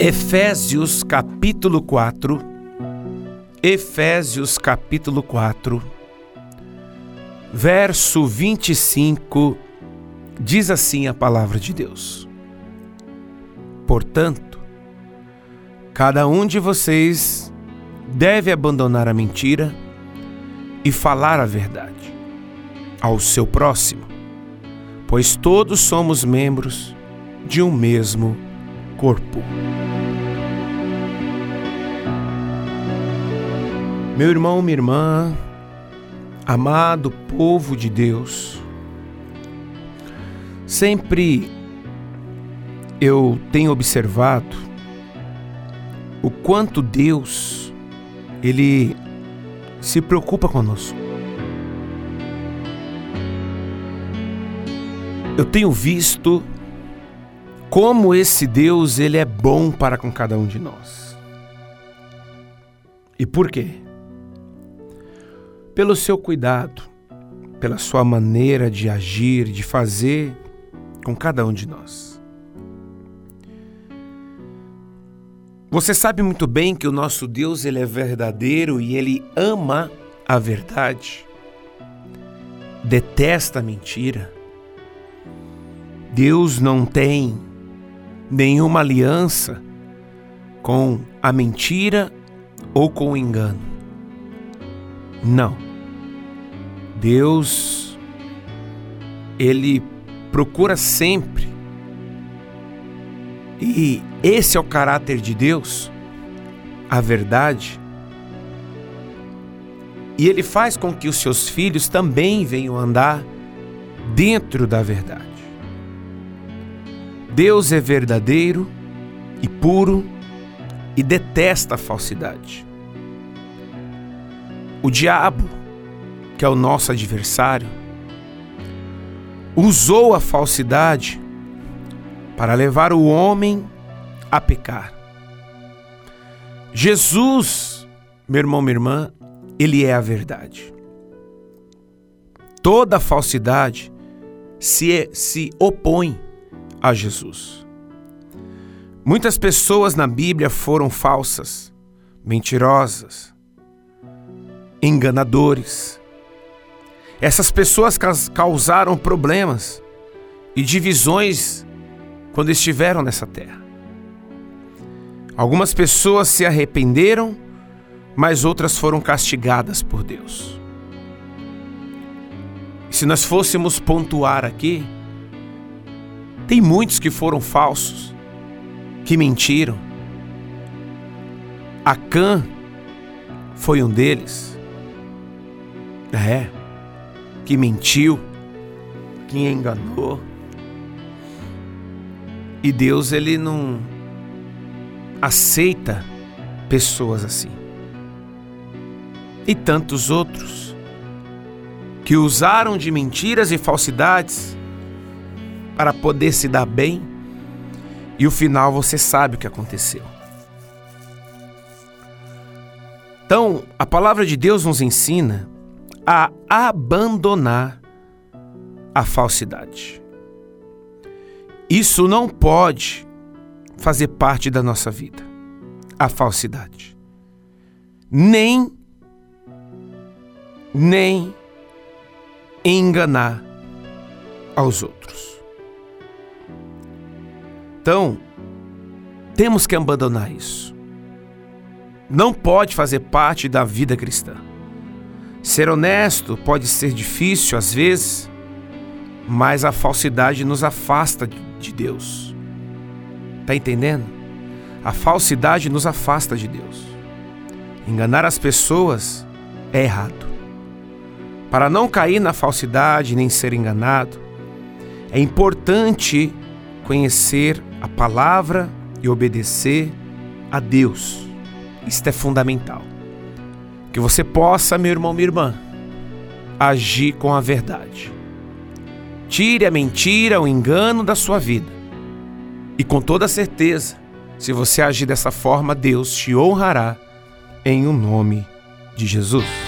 Efésios capítulo 4. Efésios capítulo 4, verso 25, diz assim a palavra de Deus: Portanto, cada um de vocês deve abandonar a mentira e falar a verdade ao seu próximo, pois todos somos membros de um mesmo corpo. Meu irmão, minha irmã, amado povo de Deus, sempre eu tenho observado o quanto Deus ele se preocupa conosco. Eu tenho visto como esse Deus ele é bom para com cada um de nós. E por quê? Pelo seu cuidado, pela sua maneira de agir, de fazer com cada um de nós. Você sabe muito bem que o nosso Deus ele é verdadeiro e ele ama a verdade. Detesta a mentira. Deus não tem nenhuma aliança com a mentira ou com o engano. Não. Deus, ele procura sempre, e esse é o caráter de Deus, a verdade, e ele faz com que os seus filhos também venham andar dentro da verdade. Deus é verdadeiro e puro e detesta a falsidade. O diabo que é o nosso adversário, usou a falsidade para levar o homem a pecar. Jesus, meu irmão, minha irmã, ele é a verdade. Toda falsidade se, se opõe a Jesus. Muitas pessoas na Bíblia foram falsas, mentirosas, enganadores, essas pessoas causaram problemas e divisões quando estiveram nessa terra. Algumas pessoas se arrependeram, mas outras foram castigadas por Deus. Se nós fôssemos pontuar aqui, tem muitos que foram falsos, que mentiram. Acã foi um deles. É que mentiu, que enganou. E Deus ele não aceita pessoas assim. E tantos outros que usaram de mentiras e falsidades para poder se dar bem, e o final você sabe o que aconteceu. Então, a palavra de Deus nos ensina a abandonar a falsidade. Isso não pode fazer parte da nossa vida, a falsidade. Nem nem enganar aos outros. Então, temos que abandonar isso. Não pode fazer parte da vida cristã. Ser honesto pode ser difícil às vezes, mas a falsidade nos afasta de Deus. Tá entendendo? A falsidade nos afasta de Deus. Enganar as pessoas é errado. Para não cair na falsidade nem ser enganado, é importante conhecer a palavra e obedecer a Deus. Isto é fundamental. Que você possa, meu irmão, minha irmã, agir com a verdade. Tire a mentira, o engano da sua vida. E com toda certeza, se você agir dessa forma, Deus te honrará em o um nome de Jesus.